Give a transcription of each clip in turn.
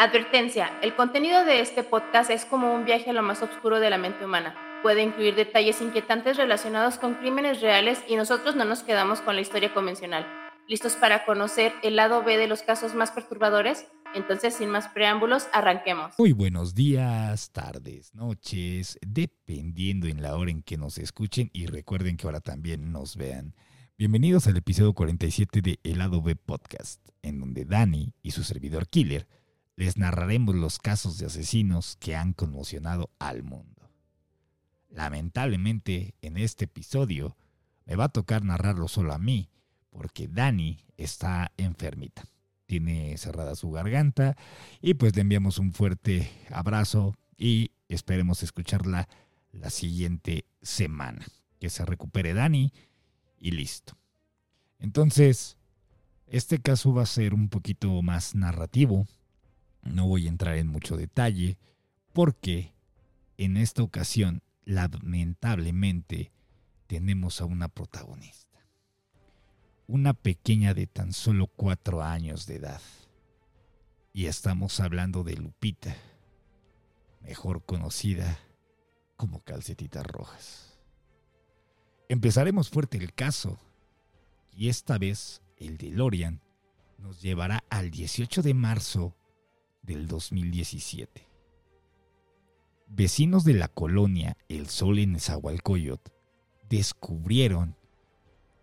Advertencia, el contenido de este podcast es como un viaje a lo más oscuro de la mente humana. Puede incluir detalles inquietantes relacionados con crímenes reales y nosotros no nos quedamos con la historia convencional. ¿Listos para conocer el lado B de los casos más perturbadores? Entonces, sin más preámbulos, arranquemos. Muy buenos días, tardes, noches, dependiendo en la hora en que nos escuchen y recuerden que ahora también nos vean. Bienvenidos al episodio 47 de El lado B Podcast, en donde Dani y su servidor Killer les narraremos los casos de asesinos que han conmocionado al mundo. Lamentablemente, en este episodio me va a tocar narrarlo solo a mí, porque Dani está enfermita. Tiene cerrada su garganta y pues le enviamos un fuerte abrazo y esperemos escucharla la siguiente semana. Que se recupere Dani y listo. Entonces, este caso va a ser un poquito más narrativo, no voy a entrar en mucho detalle porque en esta ocasión, lamentablemente, tenemos a una protagonista. Una pequeña de tan solo cuatro años de edad. Y estamos hablando de Lupita, mejor conocida como Calcetitas Rojas. Empezaremos fuerte el caso, y esta vez el de Lorian nos llevará al 18 de marzo del 2017. Vecinos de la colonia El Sol en Nezahualcóyotl descubrieron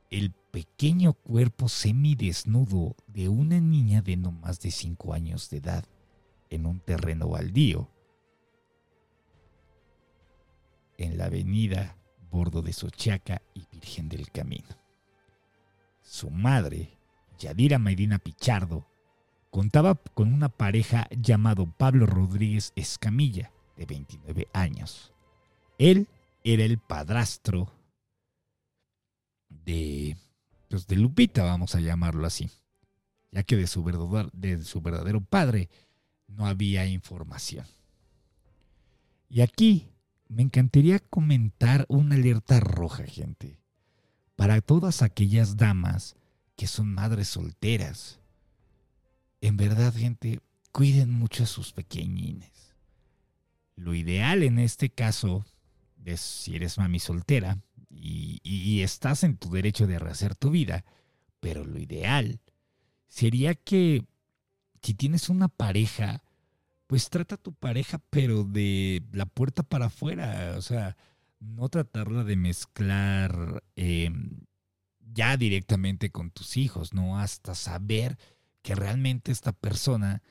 el pequeño cuerpo semidesnudo de una niña de no más de 5 años de edad en un terreno baldío en la avenida Bordo de Sochaca y Virgen del Camino. Su madre, Yadira Medina Pichardo, contaba con una pareja llamado Pablo Rodríguez Escamilla, de 29 años. Él era el padrastro de, pues de Lupita, vamos a llamarlo así, ya que de su, de su verdadero padre no había información. Y aquí me encantaría comentar una alerta roja, gente, para todas aquellas damas que son madres solteras en verdad, gente, cuiden mucho a sus pequeñines. Lo ideal en este caso es si eres mami soltera y, estás en tu derecho de rehacer tu vida, pero lo ideal sería que si tienes una pareja, pues trata a tu pareja, pero de la puerta para afuera. O sea, no tratarla de mezclar em, ya directamente con tus hijos, ¿no? Hasta saber que realmente esta persona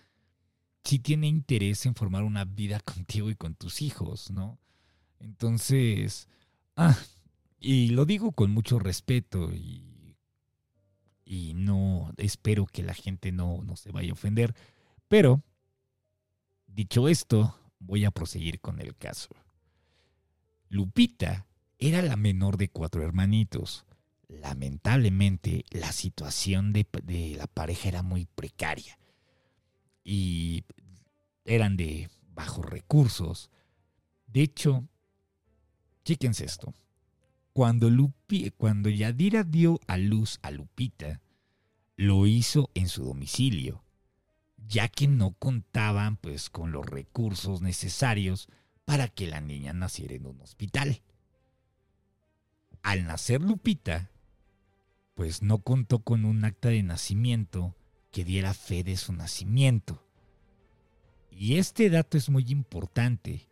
sí tiene interés en formar una vida contigo y con tus hijos, ¿no? Entonces, ah, y lo digo con mucho respeto y, y no espero que la gente no, no se vaya a ofender, pero dicho esto, voy a proseguir con el caso. Lupita era la menor de cuatro hermanitos lamentablemente la situación de, la pareja era muy precaria y eran de bajos recursos. De hecho, chéquense esto. Cuando, Lupi, cuando Yadira dio a luz a Lupita, lo hizo en su domicilio, ya que no contaban pues con los recursos necesarios para que la niña naciera en un hospital. Al nacer Lupita, pues no contó con un acta de nacimiento que diera fe de su nacimiento. Y este dato es muy importante,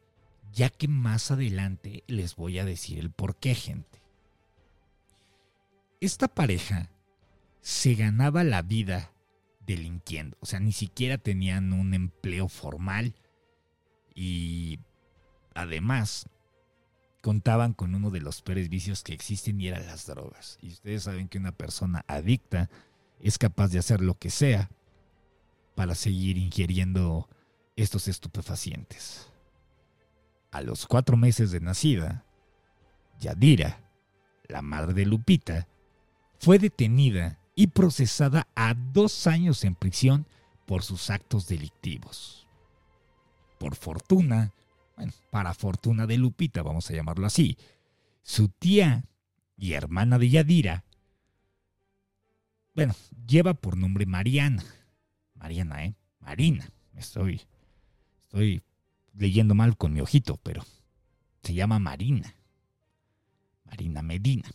ya que más adelante les voy a decir el por qué, gente. Esta pareja se ganaba la vida delinquiendo, o sea, ni siquiera tenían un empleo formal y además contaban con uno de los peores vicios que existen y eran las drogas. Y ustedes saben que una persona adicta es capaz de hacer lo que sea para seguir ingiriendo estos estupefacientes. A los cuatro meses de nacida, Yadira, la madre de Lupita, fue detenida y procesada a dos años en prisión por sus actos delictivos. Por fortuna, bueno, para fortuna de Lupita, vamos a llamarlo así, su tía y hermana de Yadira, bueno, lleva por nombre Mariana. Mariana, ¿eh? Marina, Estoy, estoy leyendo mal con mi ojito, pero se llama Marina. Marina Medina.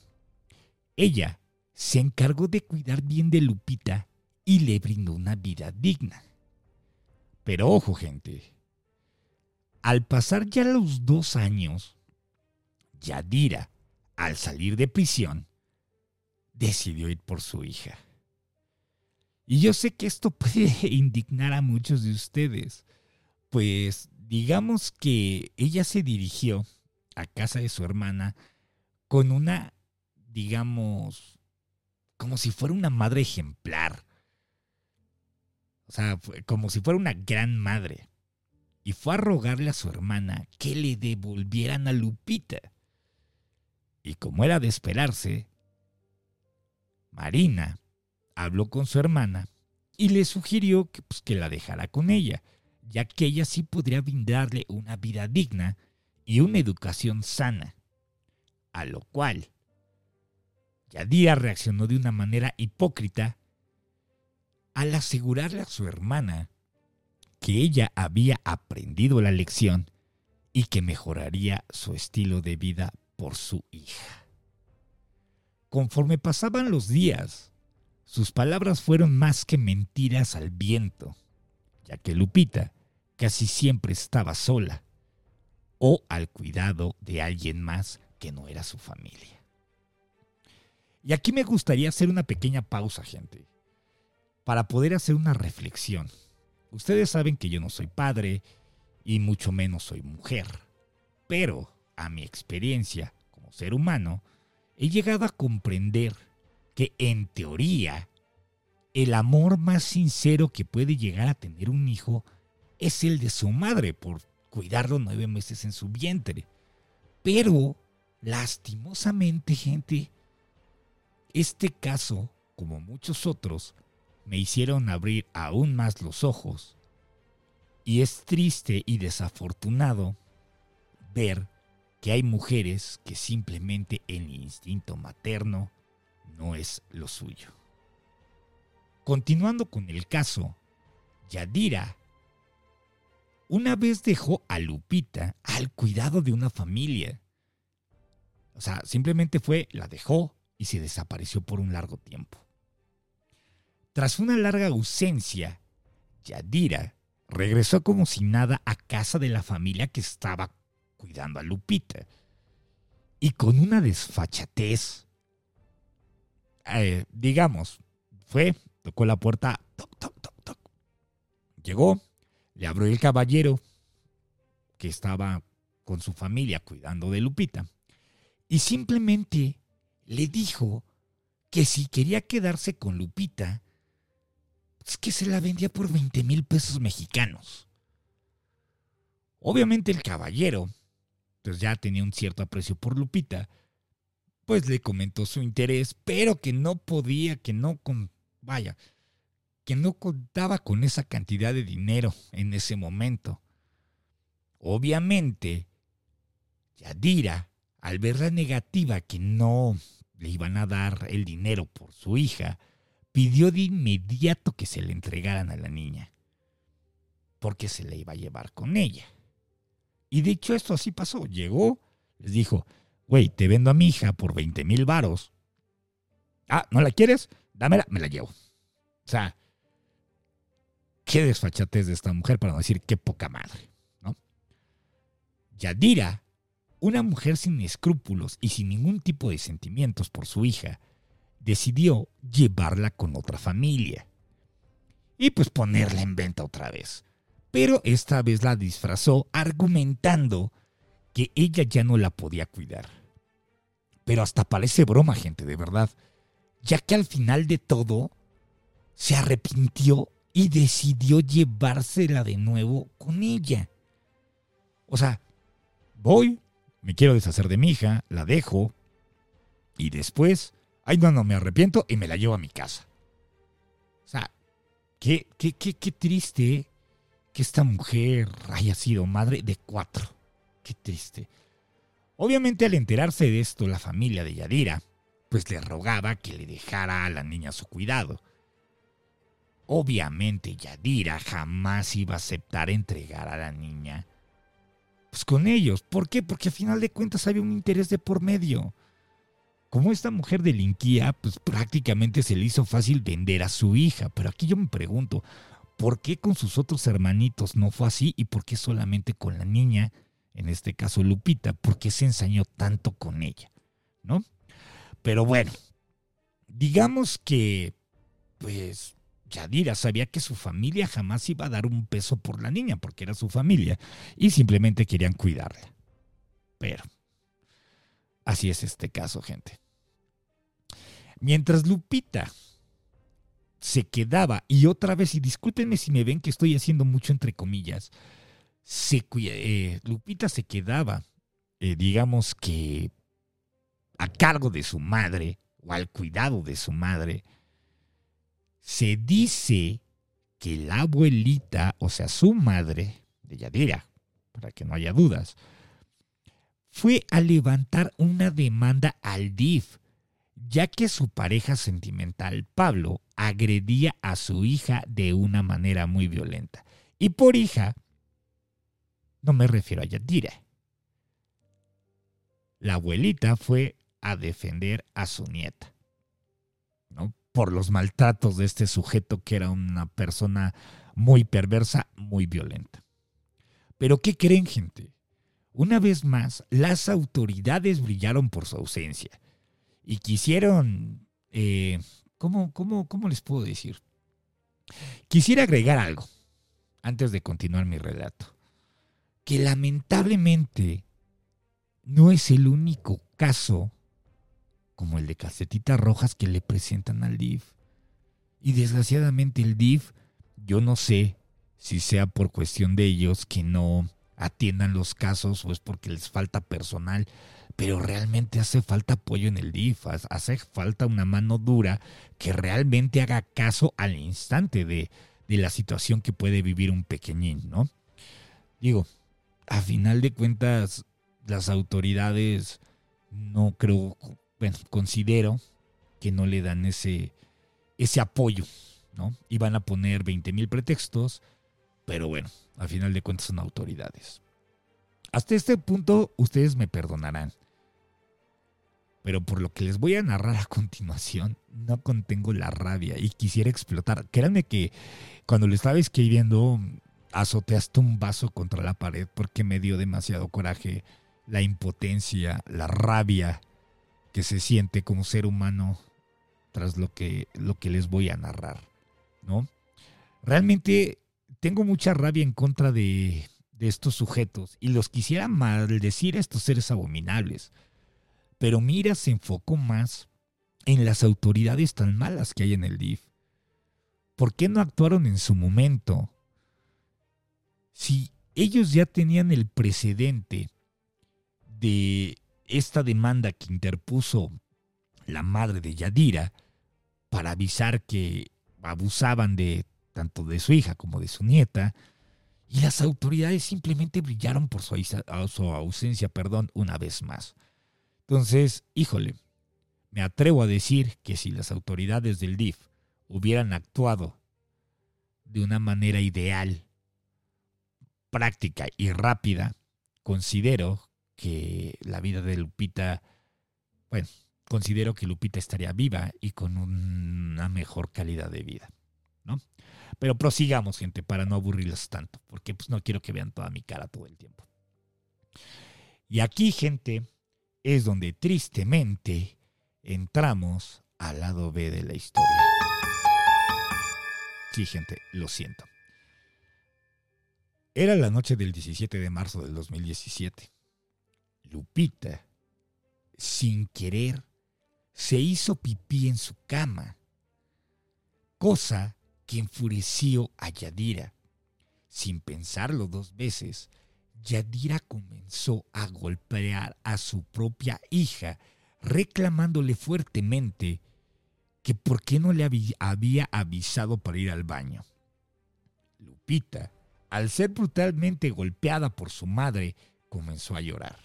Ella se encargó de cuidar bien de Lupita y le brindó una vida digna. Pero ojo, gente. Al pasar ya los dos años, Yadira, al salir de prisión, decidió ir por su hija. Y yo sé que esto puede indignar a muchos de ustedes, pues digamos que ella se dirigió a casa de su hermana con una, digamos, como si fuera una madre ejemplar. O sea, como si fuera una gran madre. Y fue a rogarle a su hermana que le devolvieran a Lupita. Y como era de esperarse, Marina habló con su hermana y le sugirió que, pues, que la dejara con ella, ya que ella sí podría brindarle una vida digna y una educación sana. A lo cual Yadira reaccionó de una manera hipócrita al asegurarle a su hermana que ella había aprendido la lección y que mejoraría su estilo de vida por su hija. Conforme pasaban los días, sus palabras fueron más que mentiras al viento, ya que Lupita casi siempre estaba sola o al cuidado de alguien más que no era su familia. Y aquí me gustaría hacer una pequeña pausa, gente, para poder hacer una reflexión. Ustedes saben que yo no soy padre y mucho menos soy mujer, pero a mi experiencia como ser humano, he llegado a comprender que en teoría el amor más sincero que puede llegar a tener un hijo es el de su madre por cuidarlo nueve meses en su vientre. Pero, lastimosamente, gente, este caso, como muchos otros, me hicieron abrir aún más los ojos. Y es triste y desafortunado ver que hay mujeres que simplemente el instinto materno no es lo suyo. Continuando con el caso, Yadira una vez dejó a Lupita al cuidado de una familia. O sea, simplemente fue, la dejó y se desapareció por un largo tiempo. Tras una larga ausencia, Yadira regresó como si nada a casa de la familia que estaba cuidando a Lupita. Y con una desfachatez, eh, digamos, fue, tocó la puerta, toc, toc, toc, toc. Llegó, le abrió el caballero que estaba con su familia cuidando de Lupita. Y simplemente le dijo que si quería quedarse con Lupita, es que se la vendía por 20 mil pesos mexicanos. Obviamente el caballero pues ya tenía un cierto aprecio por Lupita, pues le comentó su interés, pero que no podía, que no con, vaya, que no contaba con esa cantidad de dinero en ese momento. Obviamente, Yadira, al ver la negativa que no le iban a dar el dinero por su hija, pidió de inmediato que se le entregaran a la niña, porque se la iba a llevar con ella. Y dicho esto, así pasó. Llegó, les dijo, güey, te vendo a mi hija por 20 mil varos. Ah, ¿no la quieres? Dámela, me la llevo. O sea, qué desfachatez de esta mujer para no decir qué poca madre, ¿no? Yadira, una mujer sin escrúpulos y sin ningún tipo de sentimientos por su hija, decidió llevarla con otra familia. Y pues ponerla en venta otra vez pero esta vez la disfrazó argumentando que ella ya no la podía cuidar. Pero hasta parece broma, gente, de verdad, ya que al final de todo se arrepintió y decidió llevársela de nuevo con ella. O sea, voy, me quiero deshacer de mi hija, la dejo, y después, ay, no, no, me arrepiento y me la llevo a mi casa. O sea, qué, qué, qué, qué triste que esta mujer haya sido madre de cuatro. Qué triste. Obviamente al enterarse de esto la familia de Yadira, pues le rogaba que le dejara a la niña a su cuidado. obviamente Yadira jamás iba a aceptar entregar a la niña pues con ellos. ¿Por qué? Porque a final de cuentas había un interés de por medio. Como esta mujer delinquía, pues prácticamente se le hizo fácil vender a su hija. Pero aquí yo me pregunto, ¿por qué con sus otros hermanitos no fue así y por qué solamente con la niña, en este caso Lupita, por qué se ensañó tanto con ella? ¿No? Pero bueno, digamos que, pues, Yadira sabía que su familia jamás iba a dar un peso por la niña, porque era su familia, y simplemente querían cuidarla. Pero, así es este caso, gente. Mientras Lupita se quedaba, y otra vez, y discúlpenme si me ven que estoy haciendo mucho entre comillas, eh, Lupita se quedaba, eh, digamos que, a cargo de su madre, o al cuidado de su madre, se dice que la abuelita, o sea, su madre, de Yadira, para que no haya dudas, fue a levantar una demanda al DIF, ya que su pareja sentimental, Pablo, agredía a su hija de una manera muy violenta. Y por hija, no me refiero a Yadira. La abuelita fue a defender a su nieta por los maltratos de este sujeto que era una persona muy perversa, muy violenta. Pero ¿qué creen gente? Una vez más, las autoridades brillaron por su ausencia y quisieron... Eh, ¿cómo, cómo, ¿Cómo les puedo decir? Quisiera agregar algo antes de continuar mi relato. Que lamentablemente no es el único caso como el de Casetitas Rojas que le presentan al DIF. Y desgraciadamente el DIF, yo no sé si sea por cuestión de ellos que no atiendan los casos o es porque les falta personal, pero realmente hace falta apoyo en el DIF, hace falta una mano dura que realmente haga caso al instante de, de la situación que puede vivir un pequeñín, ¿no? Digo, a final de cuentas, las autoridades no creo considero que no le dan ese, ese apoyo, ¿no? Y van a poner 20 mil pretextos, pero bueno, al final de cuentas son autoridades. Hasta este punto ustedes me perdonarán. Pero por lo que les voy a narrar a continuación, no contengo la rabia y quisiera explotar. Créanme que cuando lo estaba escribiendo, azoteaste un vaso contra la pared porque me dio demasiado coraje, la impotencia, la rabia que se siente como ser humano tras lo que, lo que les voy a narrar, ¿no? Realmente tengo mucha rabia en contra de, estos sujetos y los quisiera maldecir a estos seres abominables. Pero mira, se enfocó más en las autoridades tan malas que hay en el DIF. ¿Por qué no actuaron en su momento? Si ellos ya tenían el precedente de esta demanda que interpuso la madre de Yadira para avisar que abusaban de tanto de su hija como de su nieta, y las autoridades simplemente brillaron por su, ausencia, perdón, una vez más. Entonces, híjole, me atrevo a decir que si las autoridades del DIF hubieran actuado de una manera ideal, práctica y rápida, considero que la vida de Lupita, bueno, considero que Lupita estaría viva y con una mejor calidad de vida, Pero prosigamos, gente, para no aburrirlos tanto, porque pues no quiero que vean toda mi cara todo el tiempo. Y aquí, gente, es donde tristemente entramos al lado B de la historia. Sí, gente, lo siento. Era la noche del 17 de marzo del 2017. Lupita, sin querer, se hizo pipí en su cama, cosa que enfureció a Yadira. Sin pensarlo dos veces, Yadira comenzó a golpear a su propia hija, reclamándole fuertemente que por qué no le había avisado para ir al baño. Lupita, al ser brutalmente golpeada por su madre, comenzó a llorar.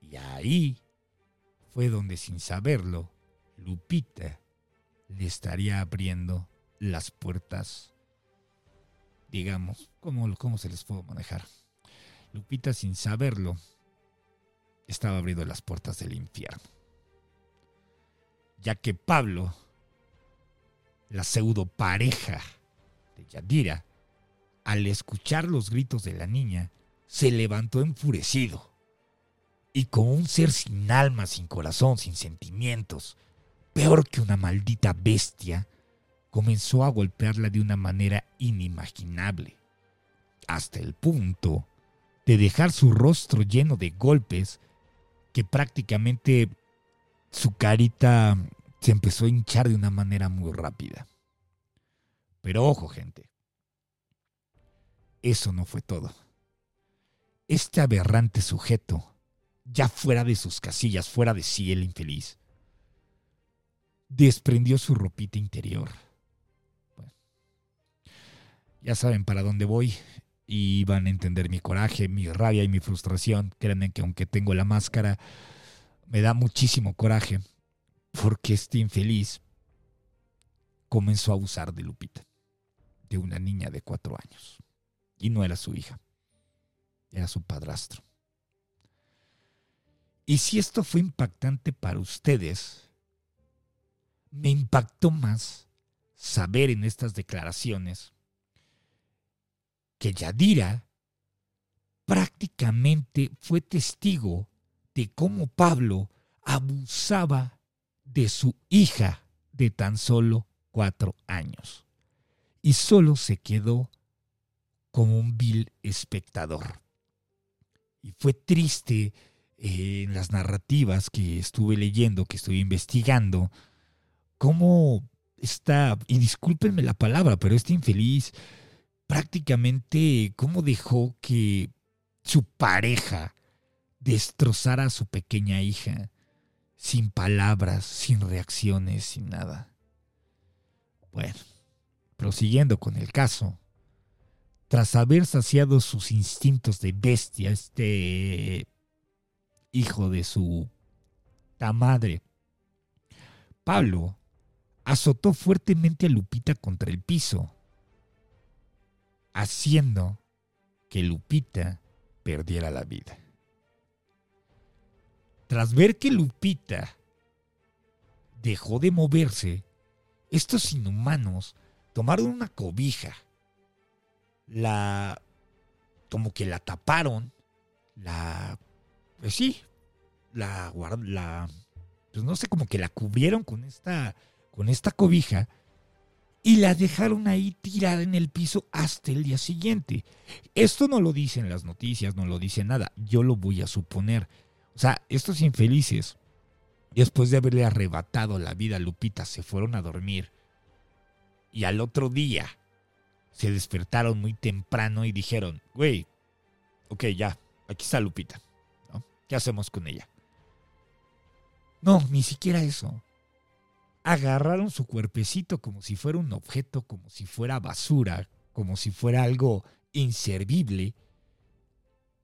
Y ahí fue donde sin saberlo, Lupita le estaría abriendo las puertas, digamos, ¿cómo, cómo se les puedo manejar? Lupita, sin saberlo, estaba abriendo las puertas del infierno. Ya que Pablo, la pseudo pareja de Yadira, al escuchar los gritos de la niña, se levantó enfurecido. Y como un ser sin alma, sin corazón, sin sentimientos, peor que una maldita bestia, comenzó a golpearla de una manera inimaginable, hasta el punto de dejar su rostro lleno de golpes que prácticamente su carita se empezó a hinchar de una manera muy rápida. Pero ojo, gente, eso no fue todo. Este aberrante sujeto, ya fuera de sus casillas, fuera de sí el infeliz, desprendió su ropita interior. Ya saben para dónde voy y van a entender mi coraje, mi rabia y mi frustración. Créanme que aunque tengo la máscara, me da muchísimo coraje porque este infeliz comenzó a abusar de Lupita, de una niña de cuatro años. Y no era su hija, era su padrastro. Y si esto fue impactante para ustedes, me impactó más saber en estas declaraciones que Yadira prácticamente fue testigo de cómo Pablo abusaba de su hija de tan solo cuatro años. Y solo se quedó como un vil espectador. Y fue triste eh, en las narrativas que estuve leyendo, que estuve investigando, cómo está, y discúlpenme la palabra, pero este infeliz prácticamente cómo dejó que su pareja destrozara a su pequeña hija sin palabras, sin reacciones, sin nada. Bueno, prosiguiendo con el caso, tras haber saciado sus instintos de bestia, este hijo de su madre, Pablo azotó fuertemente a Lupita contra el piso, haciendo que Lupita perdiera la vida. Tras ver que Lupita dejó de moverse, estos inhumanos tomaron una cobija, la como que la taparon, la pues sí, la la pues no sé, como que la cubrieron con esta con esta cobija y la dejaron ahí tirada en el piso hasta el día siguiente. Esto no lo dicen las noticias, no lo dice nada, yo lo voy a suponer. O sea, estos infelices, después de haberle arrebatado la vida a Lupita, se fueron a dormir y al otro día se despertaron muy temprano y dijeron, güey, ok, ya, aquí está Lupita. ¿Qué hacemos con ella? No, ni siquiera eso agarraron su cuerpecito como si fuera un objeto, como si fuera basura, como si fuera algo inservible,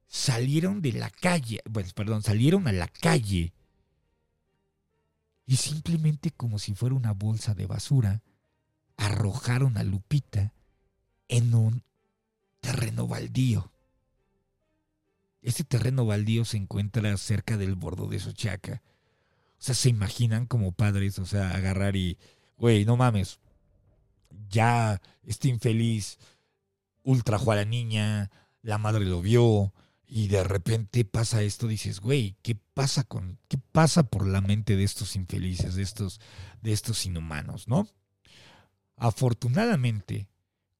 salieron de la calle, bueno, perdón, salieron a la calle y simplemente como si fuera una bolsa de basura, arrojaron a Lupita en un terreno baldío. Este terreno baldío se encuentra cerca del bordo de Sochaca o sea, se imaginan como padres, o sea, agarrar y, güey, no mames, ya este infeliz ultrajó a la niña, la madre lo vio y de repente pasa esto, dices, güey, ¿qué pasa con, qué pasa por la mente de estos infelices, de estos, de estos inhumanos, no? Afortunadamente,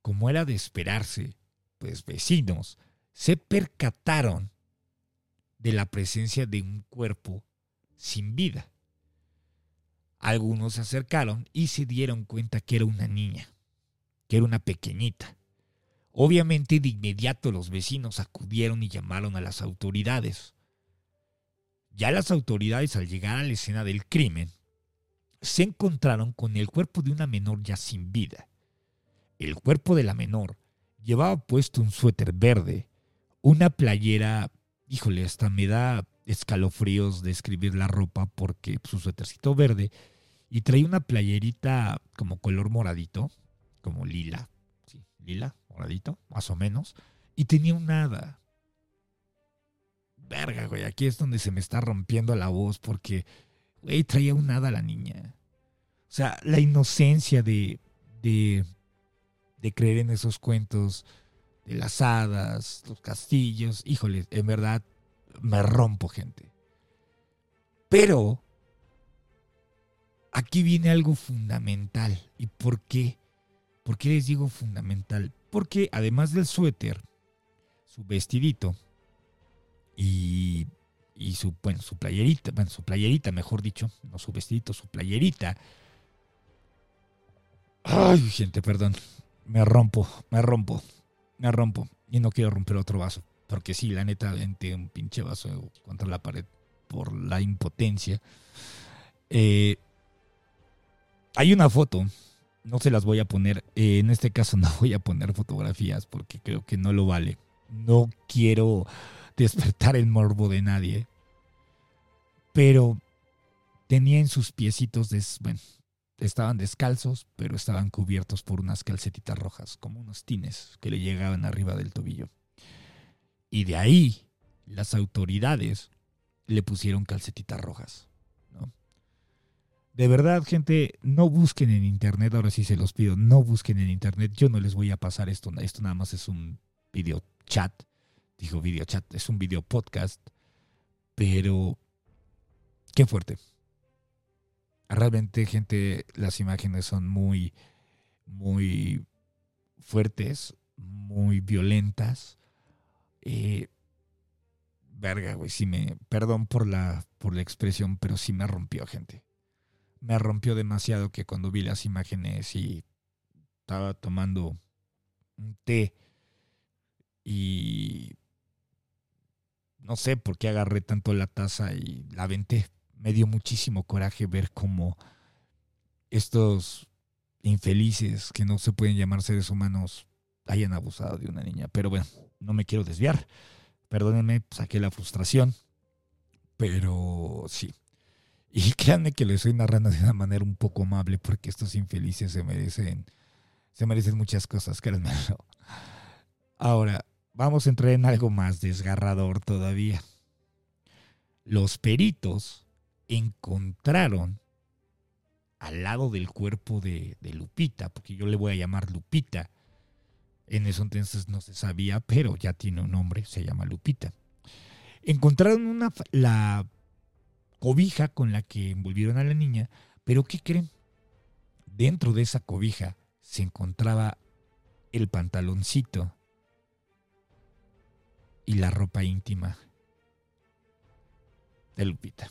como era de esperarse, pues vecinos se percataron de la presencia de un cuerpo sin vida. Algunos se acercaron y se dieron cuenta que era una niña, que era una pequeñita. Obviamente de inmediato los vecinos acudieron y llamaron a las autoridades. Ya las autoridades al llegar a la escena del crimen se encontraron con el cuerpo de una menor ya sin vida. El cuerpo de la menor llevaba puesto un suéter verde, una playera, híjole, hasta me da escalofríos de escribir la ropa porque su suétercito verde y traía una playerita como color moradito, como lila, sí, lila, moradito, más o menos, y tenía un hada. Verga, güey, aquí es donde se me está rompiendo la voz porque, güey, traía un hada la niña. O sea, la inocencia de, de, de creer en esos cuentos, de las hadas, los castillos, híjole, en verdad me rompo, gente. Pero aquí viene algo fundamental. ¿Y por qué? ¿Por qué les digo fundamental? Porque además del suéter, su vestidito y, y su, bueno, su playerita, bueno, su playerita, mejor dicho, no su vestidito, su playerita. Ay, gente, perdón. Me rompo, me rompo, me rompo. Y no quiero romper otro vaso. Porque sí, la neta, vente un pinche vaso contra la pared por la impotencia. Eh, hay una foto, no se las voy a poner, eh, en este caso no voy a poner fotografías porque creo que no lo vale. No quiero despertar el morbo de nadie. Pero tenía en sus piecitos, bueno, estaban descalzos, pero estaban cubiertos por unas calcetitas rojas, como unos tines que le llegaban arriba del tobillo. Y de ahí las autoridades le pusieron calcetitas rojas. De verdad, gente, no busquen en internet, ahora sí se los pido, no busquen en internet, yo no les voy a pasar esto, esto nada más es un video chat, dijo video chat, es un video podcast, pero qué fuerte. Realmente, gente, las imágenes son muy, muy fuertes, muy violentas. Eh, verga, güey, sí me, perdón por la, por la expresión, pero sí me rompió, gente me rompió demasiado que cuando vi las imágenes y estaba tomando un té y no sé por qué agarré tanto la taza y la aventé. Me dio muchísimo coraje ver cómo estos infelices que no se pueden llamar seres humanos hayan abusado de una niña. Pero bueno, no me quiero desviar. Perdónenme, saqué la frustración. Pero sí, y créanme que lo estoy narrando de una manera un poco amable porque estos infelices se merecen, se merecen muchas cosas, créanme. Ahora, vamos a entrar en algo más desgarrador todavía. Los peritos encontraron al lado del cuerpo de, de, Lupita, porque yo le voy a llamar Lupita. En eso entonces no se sabía, pero ya tiene un nombre, se llama Lupita. Encontraron una, la cobija con la que envolvieron a la niña, pero ¿qué creen? Dentro de esa cobija se encontraba el pantaloncito y la ropa íntima de Lupita.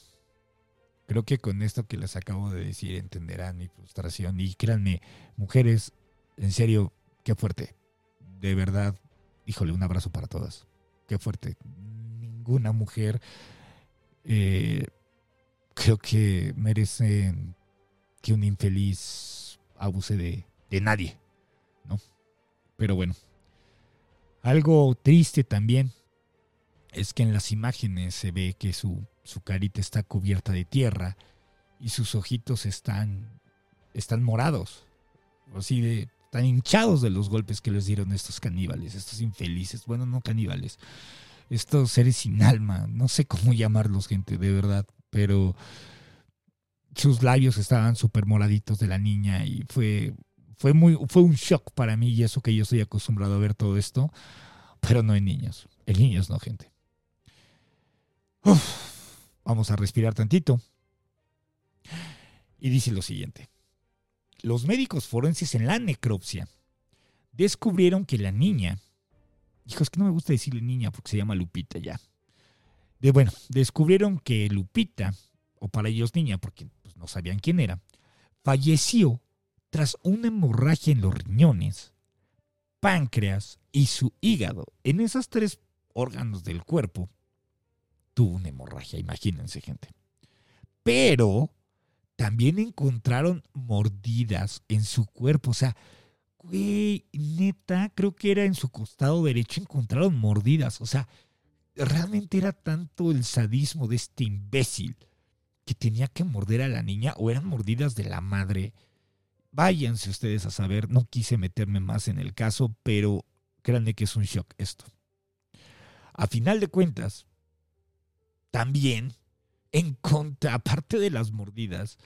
Creo que con esto que les acabo de decir entenderán mi frustración y créanme, mujeres, en serio, qué fuerte. De verdad, híjole, un abrazo para todas. Qué fuerte. Ninguna mujer eh, creo que merecen que un infeliz abuse de, de nadie, ¿no? Pero bueno, algo triste también es que en las imágenes se ve que su, su carita está cubierta de tierra y sus ojitos están, están morados, así de, están hinchados de los golpes que les dieron estos caníbales, estos infelices, bueno, no caníbales, estos seres sin alma, no sé cómo llamarlos, gente, de verdad, pero sus labios estaban súper moraditos de la niña y fue, fue, muy, fue un shock para mí y eso que yo estoy acostumbrado a ver todo esto, pero no en niños, en niños no, gente. vamos a respirar tantito. Y dice lo siguiente. Los médicos forenses en la necropsia descubrieron que la niña, hijo, es que no me gusta decirle niña porque se llama Lupita ya, de, bueno, descubrieron que Lupita, o para ellos niña, porque pues, no sabían quién era, falleció tras una hemorragia en los riñones, páncreas y su hígado. En esos tres órganos del cuerpo tuvo una hemorragia, imagínense gente. Pero también encontraron mordidas en su cuerpo, o sea, güey, neta, creo que era en su costado derecho encontraron mordidas, o sea, realmente era tanto el sadismo de este imbécil que tenía que morder a la niña o eran mordidas de la madre. váyanse ustedes a saber, no quise meterme más en el caso, pero créanme que es un shock esto. A final de cuentas, también, en contra, aparte de las mordidas,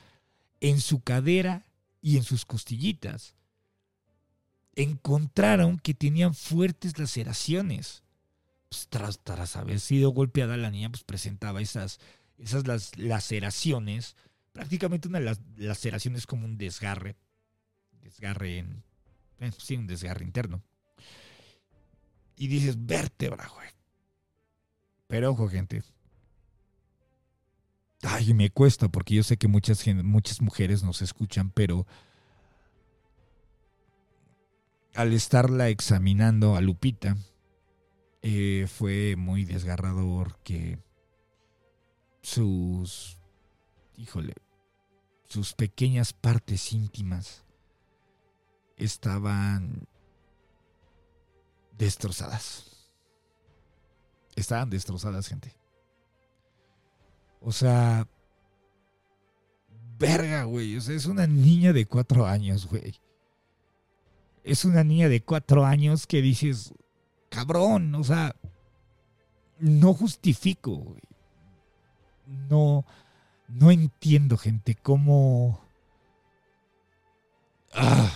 en su cadera y en sus costillitas, encontraron que tenían fuertes laceraciones. Pues, tras, tras, haber sido golpeada la niña, pues presentaba esas, esas las, laceraciones. Prácticamente una laceración es como un desgarre. Desgarre en. Eh, sí, un desgarre interno. Y dices, vértebra, güey. Pero ojo, gente. Ay, me cuesta porque yo sé que muchas, muchas mujeres nos escuchan, pero al estarla examinando a Lupita, eh, fue muy desgarrador que sus, híjole, sus pequeñas partes íntimas estaban destrozadas. Estaban destrozadas, gente. O sea, verga, güey. O sea, es una niña de cuatro años, güey. Es una niña de cuatro años que dices, cabrón, o sea, no justifico, güey. No, no entiendo, gente, cómo... Ah,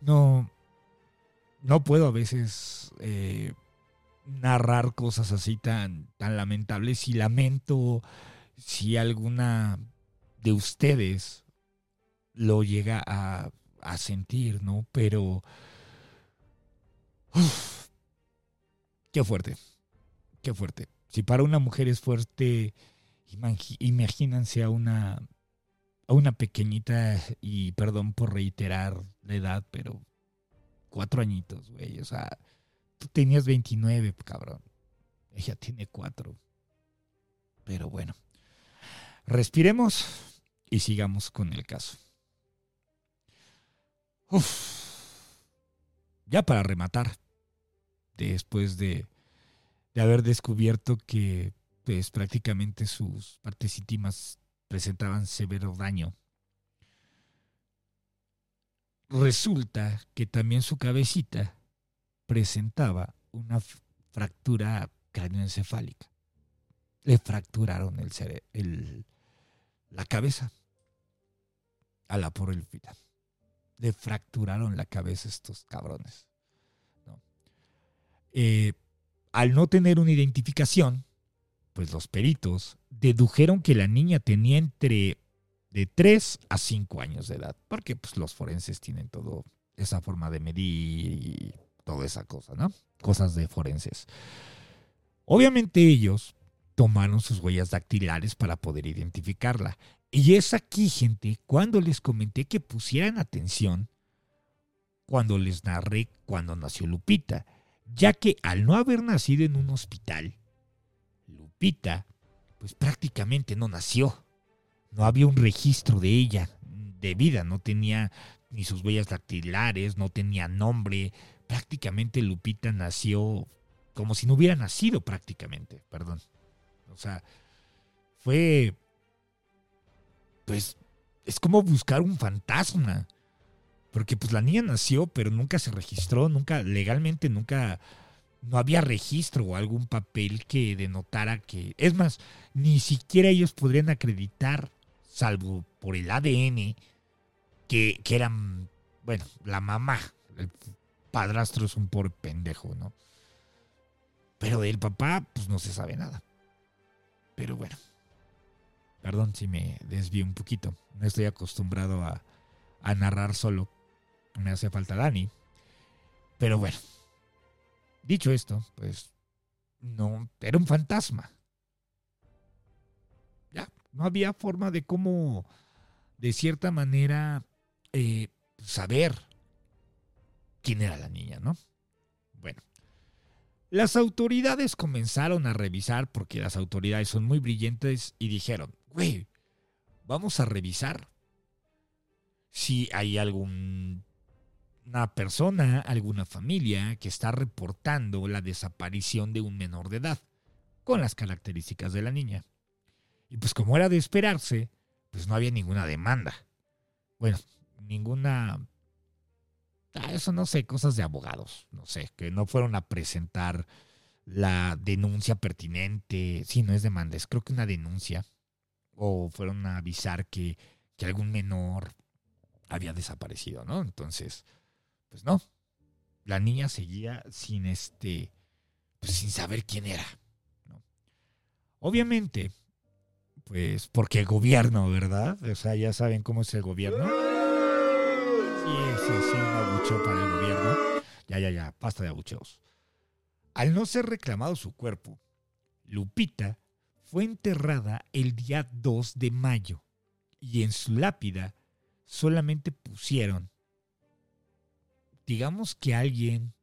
no, no puedo a veces eh, narrar cosas así tan, tan lamentables y lamento si alguna de ustedes lo llega a, a sentir, ¿no? Pero... qué fuerte, qué fuerte. Si para una mujer es fuerte, imagínense a una, a una pequeñita, y perdón por reiterar la edad, pero cuatro añitos, güey. O sea, tú tenías 29, cabrón. Ella tiene cuatro. Pero bueno, respiremos y sigamos con el caso. Ya para rematar, después de, de haber descubierto que pues, prácticamente sus partes íntimas presentaban severo daño Resulta que también su cabecita presentaba una fractura cráneoencefálica. Le fracturaron el, el la cabeza a la por el Le fracturaron la cabeza estos cabrones. Eh, al no tener una identificación, pues los peritos dedujeron que la niña tenía entre de 3 a 5 años de edad, porque pues, los forenses tienen todo esa forma de medir y toda esa cosa, ¿no? Cosas de forenses. Obviamente ellos tomaron sus huellas dactilares para poder identificarla. Y es aquí, gente, cuando les comenté que pusieran atención cuando les narré cuando nació Lupita, ya que al no haber nacido en un hospital, Lupita, pues prácticamente no nació no había un registro de ella, de vida, no tenía ni sus huellas dactilares, no tenía nombre. Prácticamente Lupita nació como si no hubiera nacido prácticamente, perdón. O sea, fue, pues, es como buscar un fantasma. Porque pues la niña nació, pero nunca se registró, nunca, legalmente nunca, no había registro o algún papel que denotara que, es más, ni siquiera ellos podrían acreditar salvo por el ADN, que, que eran, bueno, la mamá, el padrastro es un pobre pendejo, ¿no? Pero del papá, pues no se sabe nada. Pero bueno, perdón si me desvío un poquito, no estoy acostumbrado a, a narrar solo, me hace falta Dani. Pero bueno, dicho esto, pues no, era un fantasma. No había forma de cómo, de cierta manera, eh, saber quién era la niña, ¿no? Bueno, las autoridades comenzaron a revisar, porque las autoridades son muy brillantes, y dijeron, güey, vamos a revisar si hay alguna persona, alguna familia que está reportando la desaparición de un menor de edad, con las características de la niña. Y pues como era de esperarse, pues no había ninguna demanda. Bueno, ninguna... Ah, eso no sé, cosas de abogados, no sé, que no fueron a presentar la denuncia pertinente, sí, no es demanda, es creo que una denuncia, o fueron a avisar que, que algún menor había desaparecido, ¿no? Entonces, pues no, la niña seguía sin este, pues sin saber quién era, ¿no? Obviamente, pues porque el gobierno, ¿verdad? O sea, ya saben cómo es el gobierno. Sí, sí, sí, un abucheo para el gobierno. Ya, ya, ya, basta de abucheos. Al no ser reclamado su cuerpo, Lupita fue enterrada el día 2 de mayo y en su lápida solamente pusieron, digamos que alguien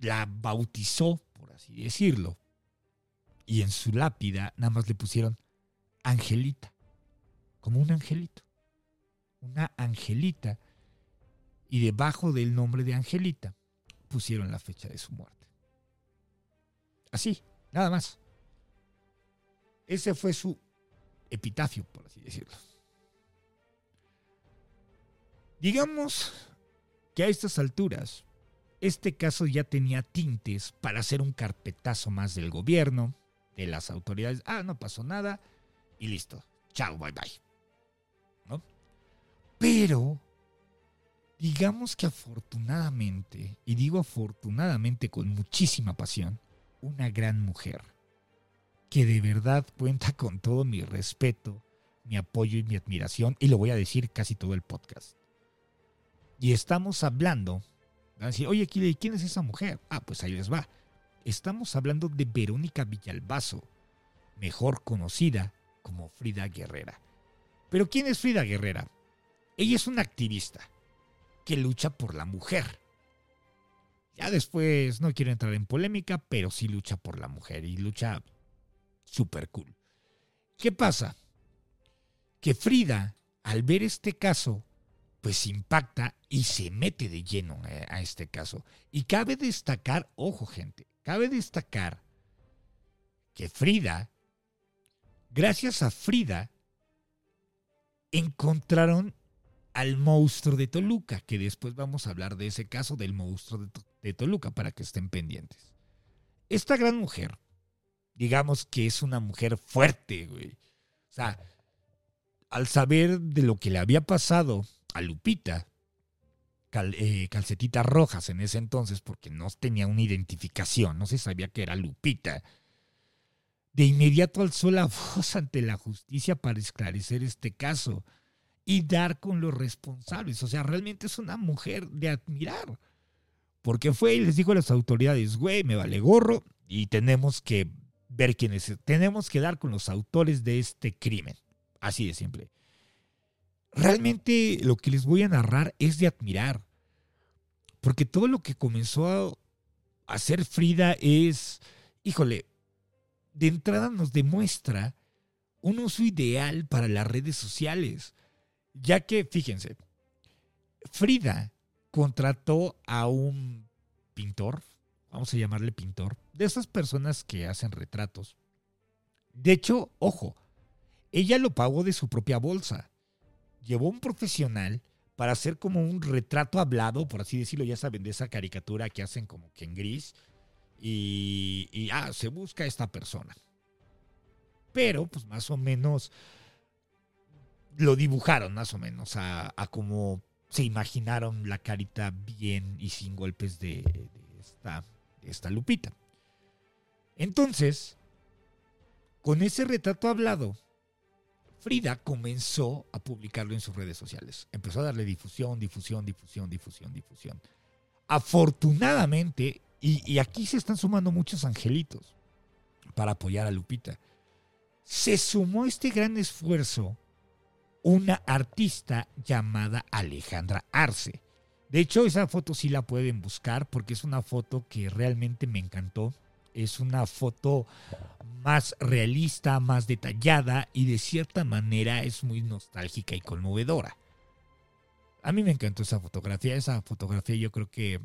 la bautizó, por así decirlo, y en su lápida nada más le pusieron Angelita, como un angelito, una angelita, y debajo del nombre de Angelita pusieron la fecha de su muerte. Así, nada más. Ese fue su epitafio, por así decirlo. Digamos que a estas alturas, este caso ya tenía tintes para hacer un carpetazo más del gobierno, de las autoridades. Ah, no pasó nada y listo. Chao, bye bye. ¿No? Pero, digamos que afortunadamente, y digo afortunadamente con muchísima pasión, una gran mujer que de verdad cuenta con todo mi respeto, mi apoyo y mi admiración, y lo voy a decir casi todo el podcast. Y estamos hablando, van a decir, oye, ¿quién es esa mujer? Ah, pues ahí les va. Estamos hablando de Verónica Villalbazo, mejor conocida como Frida Guerrera. Pero ¿quién es Frida Guerrera? Ella es una activista que lucha por la mujer ya después no quiero entrar en polémica, pero sí lucha por la mujer y lucha súper cool. ¿Qué pasa? Que Frida, al ver este caso, pues impacta y se mete de lleno a este caso. Y cabe destacar, ojo gente, cabe destacar que Frida, gracias a Frida, encontraron al monstruo de Toluca, que después vamos a hablar de ese caso del monstruo de, Toluca para que estén pendientes. Esta gran mujer, digamos que es una mujer fuerte, güey. O sea, al saber de lo que le había pasado a Lupita, eh, calcetitas rojas en ese entonces, porque no tenía una identificación, no se sabía que era Lupita, de inmediato alzó la voz ante la justicia para esclarecer este caso y dar con los responsables. O sea, realmente es una mujer de admirar. Porque fue y les dijo a las autoridades, güey, me vale gorro y tenemos que ver quiénes, tenemos que dar con los autores de este crimen. Así de simple. Realmente lo que les voy a narrar es de admirar. Porque todo lo que comenzó a hacer Frida es, híjole, de entrada nos demuestra un uso ideal para las redes sociales ya que, fíjense, Frida contrató a un pintor, vamos a llamarle pintor, de esas personas que hacen retratos. De hecho, ojo, ella lo pagó de su propia bolsa. Llevó un profesional para hacer como un retrato hablado, por así decirlo, ya saben, de esa caricatura que hacen como que en gris. Y, y ah, se busca a esta persona. Pero, pues más o menos lo dibujaron más o menos a, como se imaginaron la carita bien y sin golpes de, esta, esta lupita. Entonces, con ese retrato hablado, Frida comenzó a publicarlo en sus redes sociales. Empezó a darle difusión, difusión, difusión, difusión, difusión. Afortunadamente, y, aquí se están sumando muchos angelitos para apoyar a Lupita, se sumó este gran esfuerzo una artista llamada Alejandra Arce. De hecho, esa foto sí la pueden buscar porque es una foto que realmente me encantó. Es una foto más realista, más detallada y de cierta manera es muy nostálgica y conmovedora. A mí me encantó esa fotografía. Esa fotografía yo creo que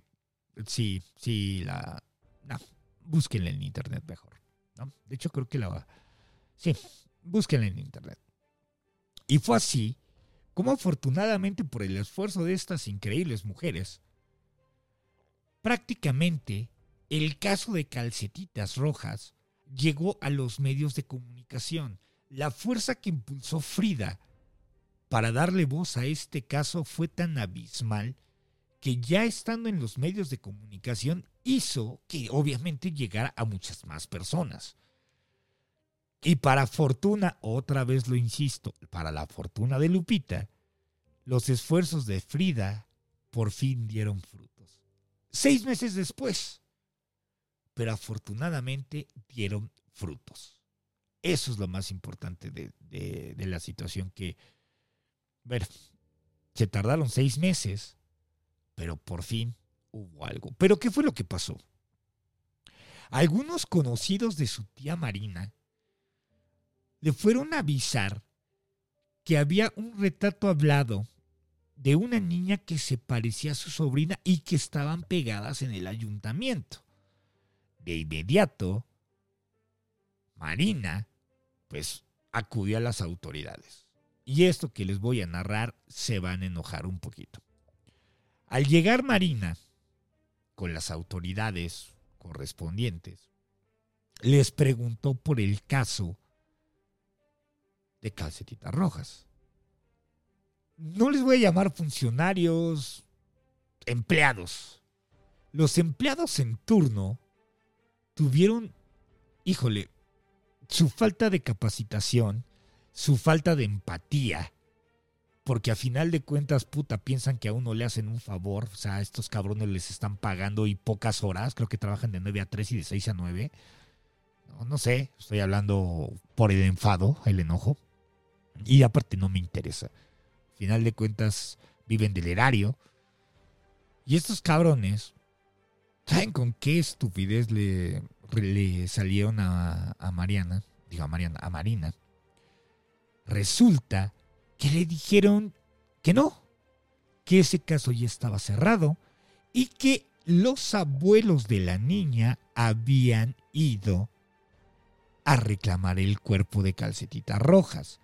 sí, sí, la... No, búsquenla en internet mejor. De hecho, creo que la... Sí, búsquenla en internet. Y fue así cómo afortunadamente por el esfuerzo de estas increíbles mujeres, prácticamente el caso de calcetitas rojas llegó a los medios de comunicación. La fuerza que impulsó Frida para darle voz a este caso fue tan abismal que ya estando en los medios de comunicación hizo que obviamente llegara a muchas más personas. Y para fortuna, otra vez lo insisto, para la fortuna de Lupita, los esfuerzos de Frida por fin dieron frutos. Seis meses después, pero afortunadamente dieron frutos. Eso es lo más importante de, la situación que, ver, se tardaron seis meses, pero por fin hubo algo. Pero ¿qué fue lo que pasó? Algunos conocidos de su tía Marina le fueron a avisar que había un retrato hablado de una niña que se parecía a su sobrina y que estaban pegadas en el ayuntamiento. De inmediato, Marina, pues, acudió a las autoridades. Y esto que les voy a narrar se van a enojar un poquito. Al llegar Marina con las autoridades correspondientes, les preguntó por el caso de calcetitas rojas. No les voy a llamar funcionarios, empleados. Los empleados en turno tuvieron, híjole, su falta de capacitación, su falta de empatía, porque a final de cuentas, puta, piensan que a uno le hacen un favor, o sea, a estos cabrones les están pagando y pocas horas, creo que trabajan de 9 a 3 y de 6 a 9. No, sé, estoy hablando por el enfado, el enojo. Y aparte no me interesa. Al final de cuentas, viven del erario. Y estos cabrones, ¿saben con qué estupidez le, le salieron a, a Mariana? Digo, a Mariana, a Marina. Resulta que le dijeron que no, que ese caso ya estaba cerrado y que los abuelos de la niña habían ido a reclamar el cuerpo de calcetitas rojas.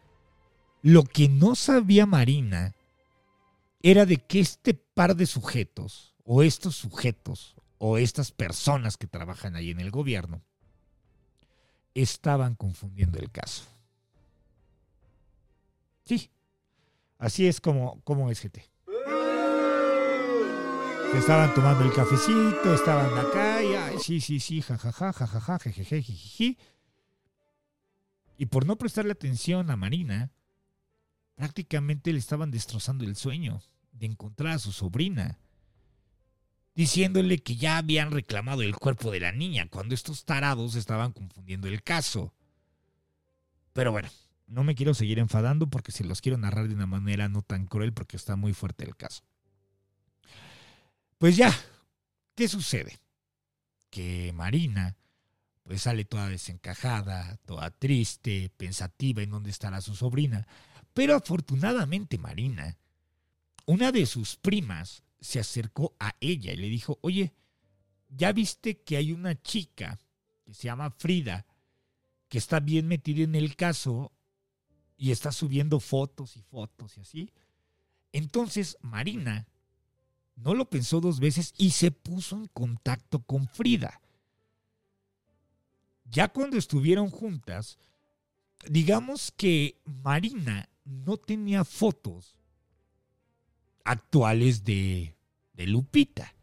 Lo que no sabía Marina era de que este par de sujetos, o estos sujetos, o estas personas que trabajan ahí en el gobierno, estaban confundiendo el caso. Sí, Así es como, como es GT. estaban tomando el cafecito, estaban acá, y ay, sí, sí, sí, jajaja, jajaja, jejeje, jijiji. Y por no prestarle atención a Marina, prácticamente le estaban destrozando el sueño de encontrar a su sobrina, diciéndole que ya habían reclamado el cuerpo de la niña, cuando estos tarados estaban confundiendo el caso. Pero bueno, no me quiero seguir enfadando porque se los quiero narrar de una manera no tan cruel porque está muy fuerte el caso. Pues ya, ¿qué sucede? Que Marina pues sale toda desencajada, toda triste, pensativa en dónde estará su sobrina. Pero afortunadamente Marina, una de sus primas, se acercó a ella y le dijo, oye, ¿ya viste que hay una chica que se llama Frida, que está bien metida en el caso y está subiendo fotos y fotos y así. Entonces Marina no lo pensó dos veces y se puso en contacto con Frida. Ya cuando estuvieron juntas, digamos que Marina no tenía fotos actuales de, de Lupita.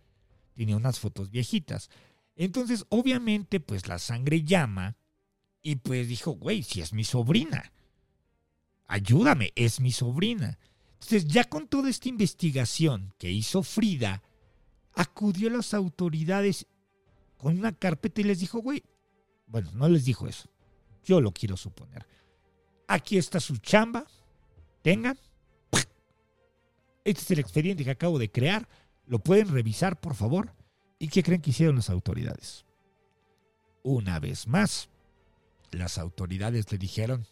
Tenía unas fotos viejitas. Entonces, obviamente, pues la sangre llama y pues dijo, güey, si es mi sobrina ayúdame, es mi sobrina. Entonces, ya con toda esta investigación que hizo Frida, acudió a las autoridades con una carpeta y les dijo, güey, bueno, no les dijo eso, yo lo quiero suponer. Aquí está su chamba, tengan. Este es el expediente que acabo de crear, lo pueden revisar, por favor. ¿Y qué creen que hicieron las autoridades? Una vez más, las autoridades le dijeron,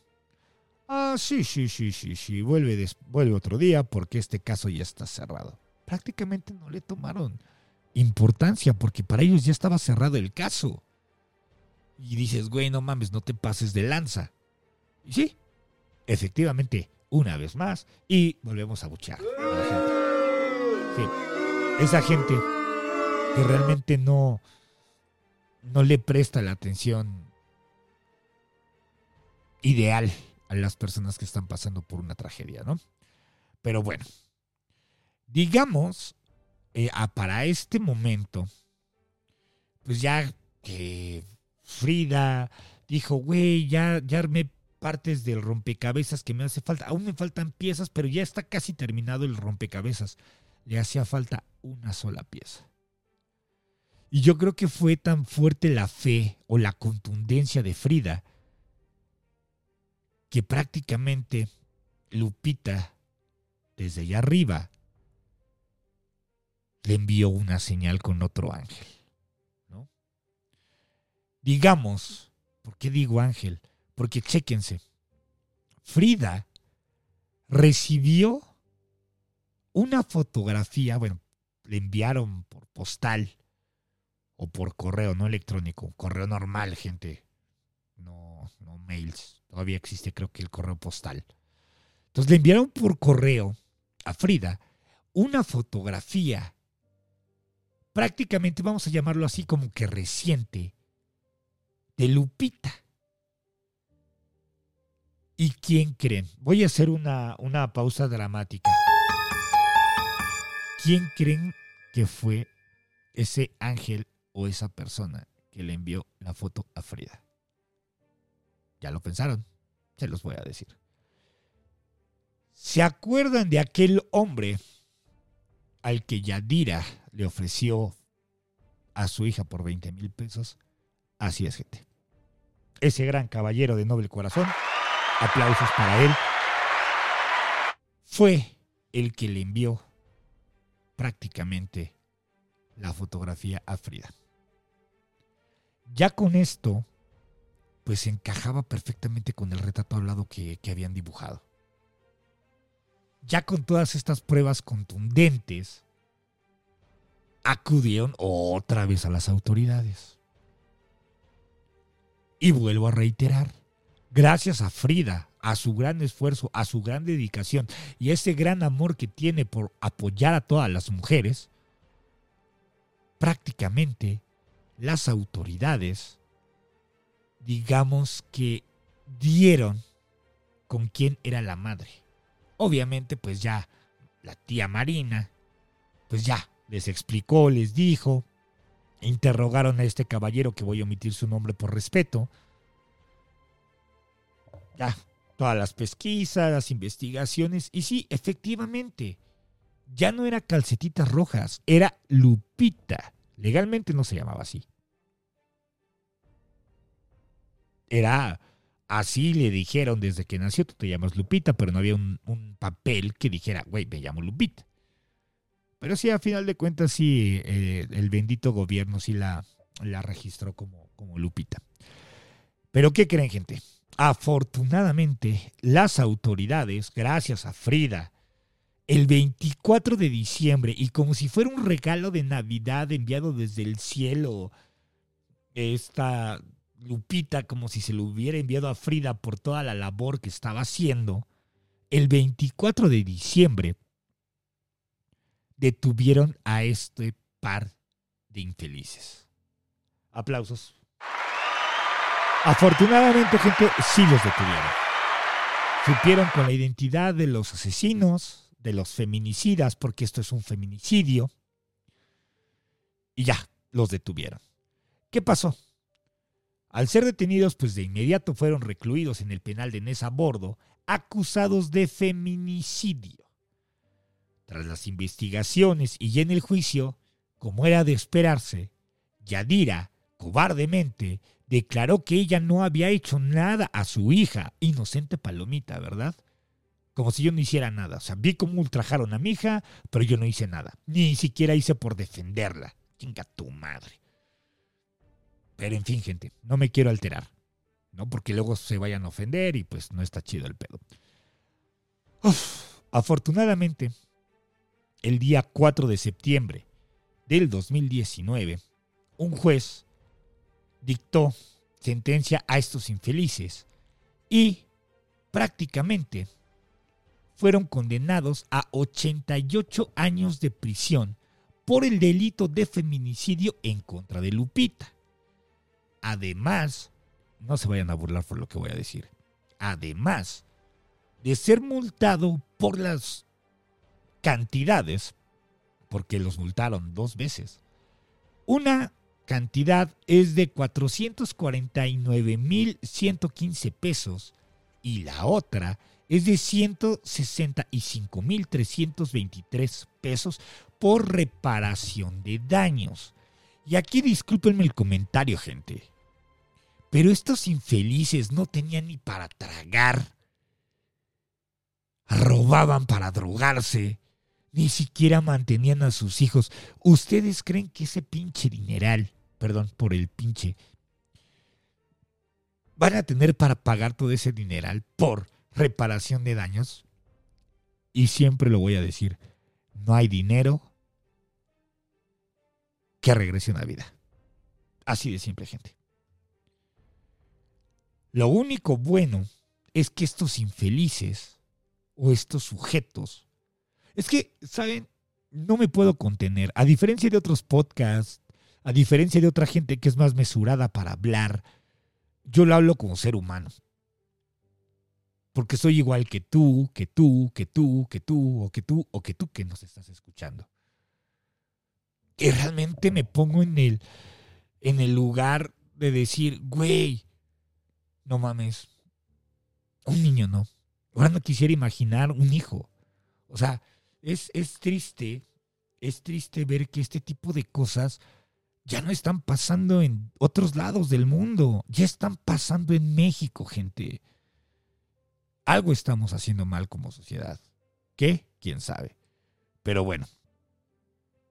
Ah, sí, sí, sí, sí, sí, vuelve, vuelve otro día porque este caso ya está cerrado. Prácticamente no le tomaron importancia porque para ellos ya estaba cerrado el caso. Y dices, güey, no mames, no te pases de lanza. Y sí, efectivamente, una vez más y volvemos a buchar a la gente. Sí, esa gente que realmente no, no le presta la atención ideal a las personas que están pasando por una tragedia, ¿no? Pero bueno, digamos, eh, para este momento, pues ya que Frida dijo, güey, ya, ya armé partes del rompecabezas que me hace falta. Aún me faltan piezas, pero ya está casi terminado el rompecabezas. Le hacía falta una sola pieza. Y yo creo que fue tan fuerte la fe o la contundencia de Frida que prácticamente Lupita, desde allá arriba, le envió una señal con otro ángel. ¿no? Digamos, ¿por qué digo ángel? Porque chéquense, Frida recibió una fotografía, bueno, le enviaron por postal o por correo, no electrónico, correo normal, gente, no, no mails, todavía existe creo que el correo postal. Entonces le enviaron por correo a Frida una fotografía, prácticamente vamos a llamarlo así como que reciente, de Lupita. ¿Y quién creen? Voy a hacer una, una pausa dramática. ¿Quién creen que fue ese ángel o esa persona que le envió la foto a Frida? Ya lo pensaron, se los voy a decir. ¿Se acuerdan de aquel hombre al que Yadira le ofreció a su hija por 20 mil pesos? Así es, gente. Ese gran caballero de noble corazón aplausos para él, fue el que le envió prácticamente la fotografía a Frida. Ya con esto, pues encajaba perfectamente con el retrato hablado que, que habían dibujado. Ya con todas estas pruebas contundentes, acudieron otra vez a las autoridades. Y vuelvo a reiterar, gracias a Frida, a su gran esfuerzo, a su gran dedicación y ese gran amor que tiene por apoyar a todas las mujeres, prácticamente las autoridades, digamos que dieron con quién era la madre. Obviamente, pues ya la tía Marina, pues ya les explicó, les dijo, interrogaron a este caballero que voy a omitir su nombre por respeto, ya, todas las pesquisas, las investigaciones. Y sí, efectivamente, ya no era calcetitas rojas, era Lupita. Legalmente no se llamaba así. Era así le dijeron desde que nació, tú te llamas Lupita, pero no había un, papel que dijera, güey, me llamo Lupita. Pero sí, a final de cuentas, sí, eh, el bendito gobierno sí la, la registró como, como Lupita. Pero ¿qué creen, gente? Afortunadamente, las autoridades, gracias a Frida, el 24 de diciembre, y como si fuera un regalo de Navidad enviado desde el cielo, esta Lupita, como si se lo hubiera enviado a Frida por toda la labor que estaba haciendo, el 24 de diciembre detuvieron a este par de infelices. Aplausos. Afortunadamente, gente, sí los detuvieron. Supieron con la identidad de los asesinos, de los feminicidas, porque esto es un feminicidio. Y ya, los detuvieron. ¿Qué pasó? Al ser detenidos, pues de inmediato fueron recluidos en el penal de Nesa Bordo, acusados de feminicidio. Tras las investigaciones y en el juicio, como era de esperarse, Yadira, cobardemente, declaró que ella no había hecho nada a su hija, inocente palomita, ¿verdad? Como si yo no hiciera nada. O sea, vi cómo ultrajaron a mi hija, pero yo no hice nada. Ni siquiera hice por defenderla. Chinga tu madre. Pero en fin, gente, no me quiero alterar. ¿No? Porque luego se vayan a ofender y pues no está chido el pedo. afortunadamente, el día 4 de septiembre del 2019, un juez dictó sentencia a estos infelices y prácticamente fueron condenados a 88 años de prisión por el delito de feminicidio en contra de Lupita. Además, no se vayan a burlar por lo que voy a decir. Además de ser multado por las cantidades, porque los multaron dos veces. Una cantidad es de 449.115 pesos y la otra es de 165.323 pesos por reparación de daños. Y aquí discúlpenme el comentario, gente. Pero estos infelices no tenían ni para tragar. Robaban para drogarse. Ni siquiera mantenían a sus hijos. ¿Ustedes creen que ese pinche dineral, perdón por el pinche, van a tener para pagar todo ese dineral por reparación de daños? Y siempre lo voy a decir, no hay dinero que regrese a vida. Así de simple, gente. Lo único bueno es que estos infelices o estos sujetos, es que, ¿saben? No me puedo contener. A diferencia de otros podcasts, a diferencia de otra gente que es más mesurada para hablar, yo lo hablo como ser humano. Porque soy igual que tú, que tú, que tú, que tú, o que tú, o que tú que nos estás escuchando. Y realmente me pongo en el, en el lugar de decir, güey, no mames. Un niño no. Ahora no quisiera imaginar un hijo. O sea, es, es triste, es triste ver que este tipo de cosas ya no están pasando en otros lados del mundo, ya están pasando en México, gente. Algo estamos haciendo mal como sociedad. ¿Qué? ¿Quién sabe? Pero bueno,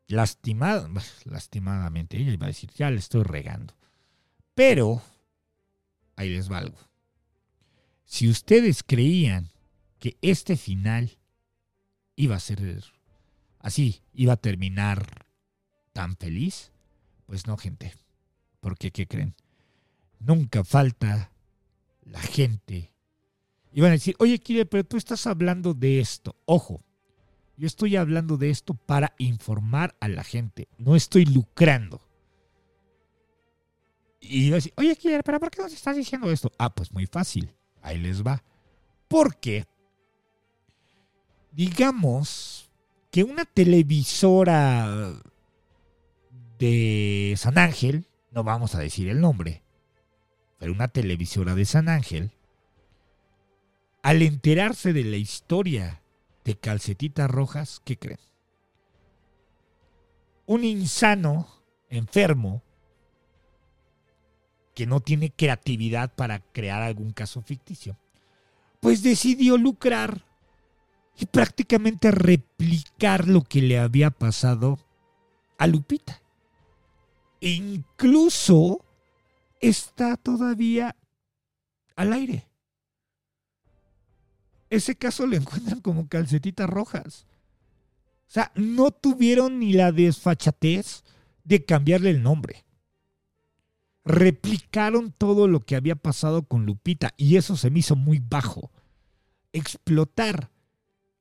lastimada, lastimadamente, ella iba a decir, ya le estoy regando. Pero ahí les valgo. Si ustedes creían que este final iba a ser así, iba a terminar tan feliz, pues no, gente. Porque, ¿qué creen? Nunca falta la gente. Iban a decir, oye, Kire, pero tú estás hablando de esto. Ojo, yo estoy hablando de esto para informar a la gente. No estoy lucrando. Y yo decía, oye, Killer, pero ¿por qué nos estás diciendo esto? Ah, pues muy fácil. Ahí les va. Porque, digamos que una televisora de San Ángel, no vamos a decir el nombre, pero una televisora de San Ángel, al enterarse de la historia de Calcetitas Rojas, ¿qué creen? Un insano, enfermo, que no tiene creatividad para crear algún caso ficticio, pues decidió lucrar y prácticamente replicar lo que le había pasado a Lupita. E incluso está todavía al aire. Ese caso lo encuentran como calcetitas rojas. O sea, no tuvieron ni la desfachatez de cambiarle el nombre replicaron todo lo que había pasado con Lupita y eso se me hizo muy bajo. Explotar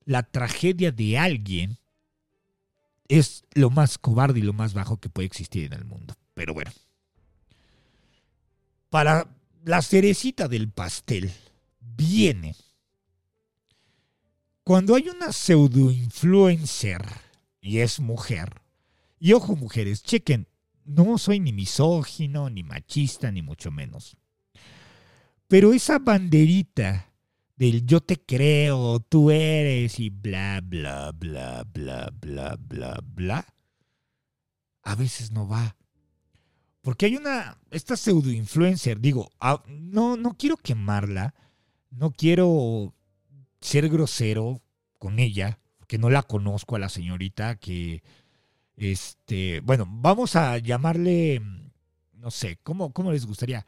la tragedia de alguien es lo más cobarde y lo más bajo que puede existir en el mundo. Pero bueno. Para la cerecita del pastel viene cuando hay una pseudo influencer y es mujer. Y ojo mujeres, chequen, no soy ni misógino, ni machista, ni mucho menos. Pero esa banderita del yo te creo, tú eres y bla, bla, bla, bla, bla, bla, bla, a veces no va. Porque hay una, esta pseudo influencer, digo, ah, no, no quiero quemarla, no quiero ser grosero con ella, porque no la conozco a la señorita que este, bueno, vamos a llamarle, no sé, ¿cómo, cómo les gustaría?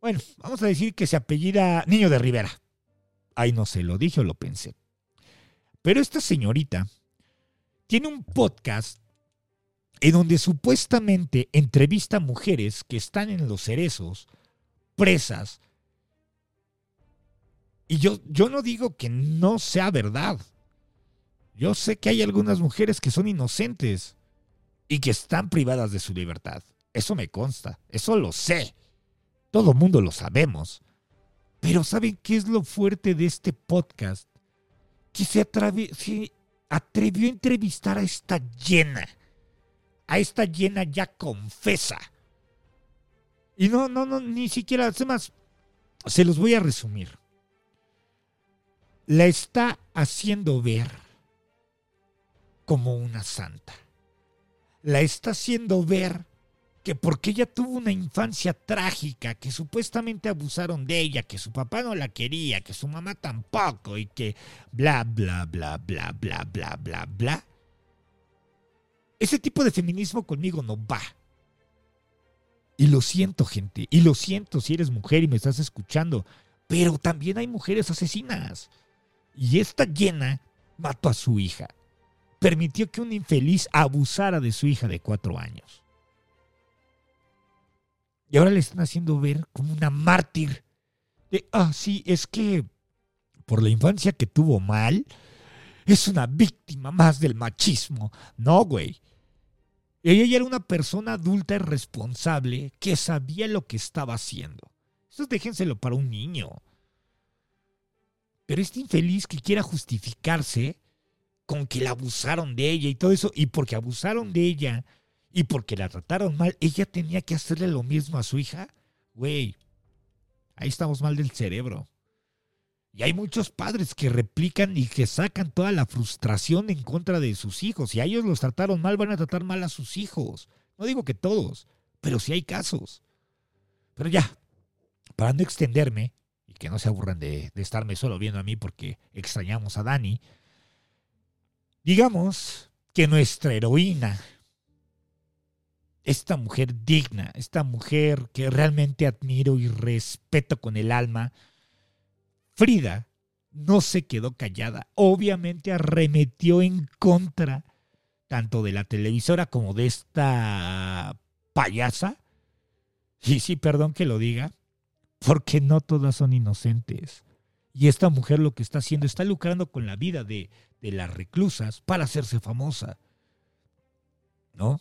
Bueno, vamos a decir que se apellida Niño de Rivera. Ay, no sé, lo dije o lo pensé. Pero esta señorita tiene un podcast en donde supuestamente entrevista a mujeres que están en los cerezos, presas. Y yo, yo no digo que no sea verdad. Yo sé que hay algunas mujeres que son inocentes y que están privadas de su libertad. Eso me consta, eso lo sé. Todo mundo lo sabemos. Pero ¿saben qué es lo fuerte de este podcast? Que se, atrevió a entrevistar a esta llena. A esta llena ya confesa. Y no, no, no, ni siquiera, además, se los voy a resumir. La está haciendo ver como una santa. La está haciendo ver que porque ella tuvo una infancia trágica, que supuestamente abusaron de ella, que su papá no la quería, que su mamá tampoco, y que bla, bla, bla, bla, bla, bla, bla, bla. Ese tipo de feminismo conmigo no va. Y lo siento, gente, y lo siento si eres mujer y me estás escuchando, pero también hay mujeres asesinas. Y esta llena mató a su hija. Permitió que un infeliz abusara de su hija de cuatro años. Y ahora le están haciendo ver como una mártir. De, ah, sí, es que por la infancia que tuvo mal, es una víctima más del machismo. No, güey. Ella era una persona adulta y responsable que sabía lo que estaba haciendo. Eso déjenselo para un niño. Pero este infeliz que quiera justificarse con que la abusaron de ella y todo eso, y porque abusaron de ella, y porque la trataron mal, ella tenía que hacerle lo mismo a su hija. Güey, ahí estamos mal del cerebro. Y hay muchos padres que replican y que sacan toda la frustración en contra de sus hijos. Si a ellos los trataron mal, van a tratar mal a sus hijos. No digo que todos, pero sí hay casos. Pero ya, para no extenderme y que no se aburran de, de estarme solo viendo a mí porque extrañamos a Dani, digamos que nuestra heroína esta mujer digna, esta mujer que realmente admiro y respeto con el alma, Frida no se quedó callada. Obviamente arremetió en contra tanto de la televisora como de esta payasa. Y sí, perdón que lo diga, porque no todas son inocentes. Y esta mujer lo que está haciendo, está lucrando con la vida de, de las reclusas para hacerse famosa. ¿No?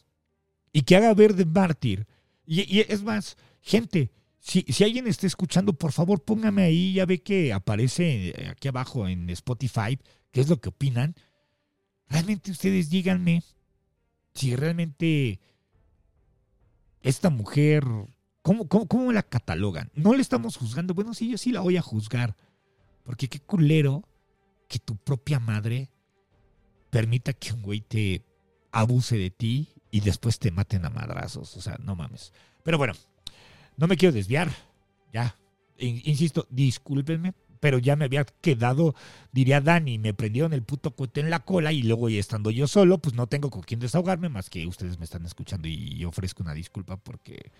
Y que haga ver de mártir. Y, es más, gente, si, si, alguien está escuchando, por favor póngame ahí, ya ve que aparece aquí abajo en Spotify, qué es lo que opinan. Realmente ustedes díganme si realmente esta mujer, ¿cómo, cómo, cómo la catalogan? No le estamos juzgando, bueno, sí, yo sí la voy a juzgar, porque qué culero que tu propia madre permita que un güey te abuse de ti y después te maten a madrazos. O sea, no mames. Pero bueno, no me quiero desviar. Ya, insisto, discúlpenme, pero ya me había quedado, diría Dani, me prendieron el puto cohete en la cola y luego estando yo solo, pues no tengo con quién desahogarme más que ustedes me están escuchando y ofrezco una disculpa porque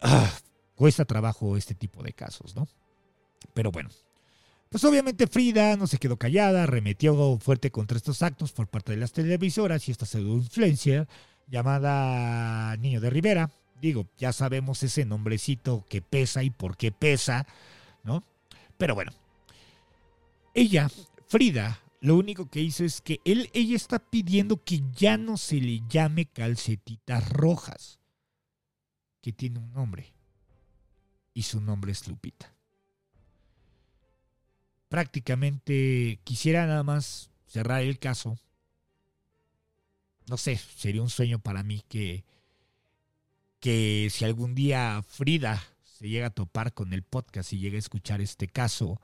ah, cuesta trabajo este tipo de casos, ¿no? Pero bueno, pues obviamente Frida no se quedó callada, remetió fuerte contra estos actos por parte de las televisoras y esta pseudo influencia llamada Niño de Rivera. Digo, ya sabemos ese nombrecito que pesa y por qué pesa, ¿no? Pero bueno, ella, Frida, lo único que hizo es que él, ella está pidiendo que ya no se le llame calcetitas rojas, que tiene un nombre. Y su nombre es Lupita prácticamente quisiera nada más cerrar el caso. No sé, sería un sueño para mí que, que si algún día Frida se llega a topar con el podcast y llega a escuchar este caso,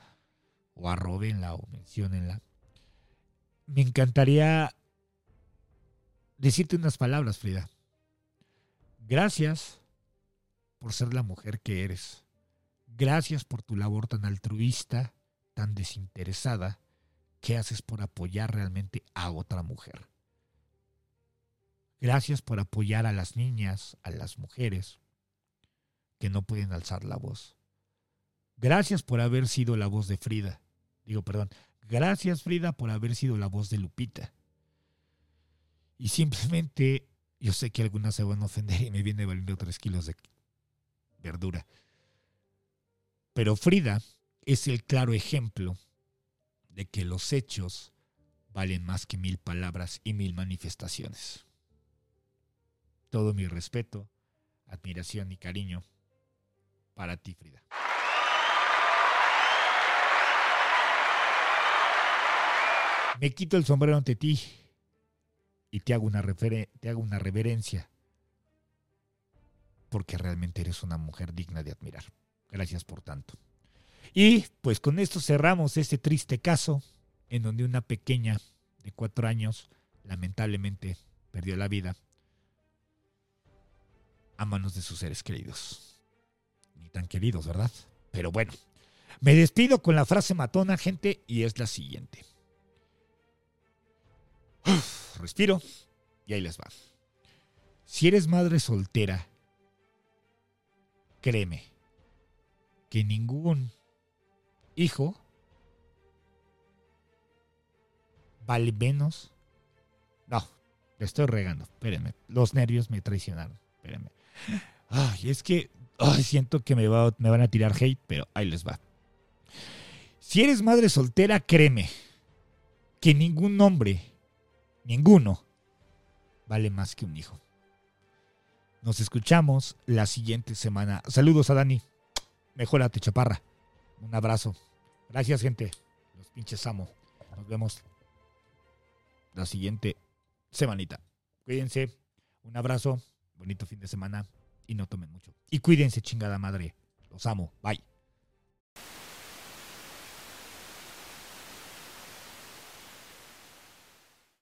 o arrobenla o menciónenla, me encantaría decirte unas palabras, Frida. Gracias por ser la mujer que eres. Gracias por tu labor tan altruista tan desinteresada, ¿qué haces por apoyar realmente a otra mujer? Gracias por apoyar a las niñas, a las mujeres que no pueden alzar la voz. Gracias por haber sido la voz de Frida. Digo, perdón. Gracias Frida por haber sido la voz de Lupita. Y simplemente, yo sé que algunas se van a ofender y me viene valiendo tres kilos de verdura. Pero Frida es el claro ejemplo de que los hechos valen más que mil palabras y mil manifestaciones. Todo mi respeto, admiración y cariño para ti, Frida. Me quito el sombrero ante ti y te hago una, te hago una reverencia porque realmente eres una mujer digna de admirar. Gracias por tanto. Y pues con esto cerramos este triste caso en donde una pequeña de cuatro años lamentablemente perdió la vida a manos de sus seres queridos. Ni tan queridos, ¿verdad? Pero bueno, me despido con la frase matona, gente, y es la siguiente. respiro y ahí les va. Si eres madre soltera, créeme que ningún hijo vale menos. No, le estoy regando. Espérenme. Los nervios me traicionaron. Espérenme. Ay, es que siento que me, me van a tirar hate, pero ahí les va. Si eres madre soltera, créeme que ningún hombre, ninguno, vale más que un hijo. Nos escuchamos la siguiente semana. Saludos a Dani. Mejórate, chaparra. Un abrazo. Gracias, gente. Los pinches amo. Nos vemos la siguiente semanita. Cuídense. Un abrazo. Bonito fin de semana. Y no tomen mucho. Y cuídense, chingada madre. Los amo. Bye.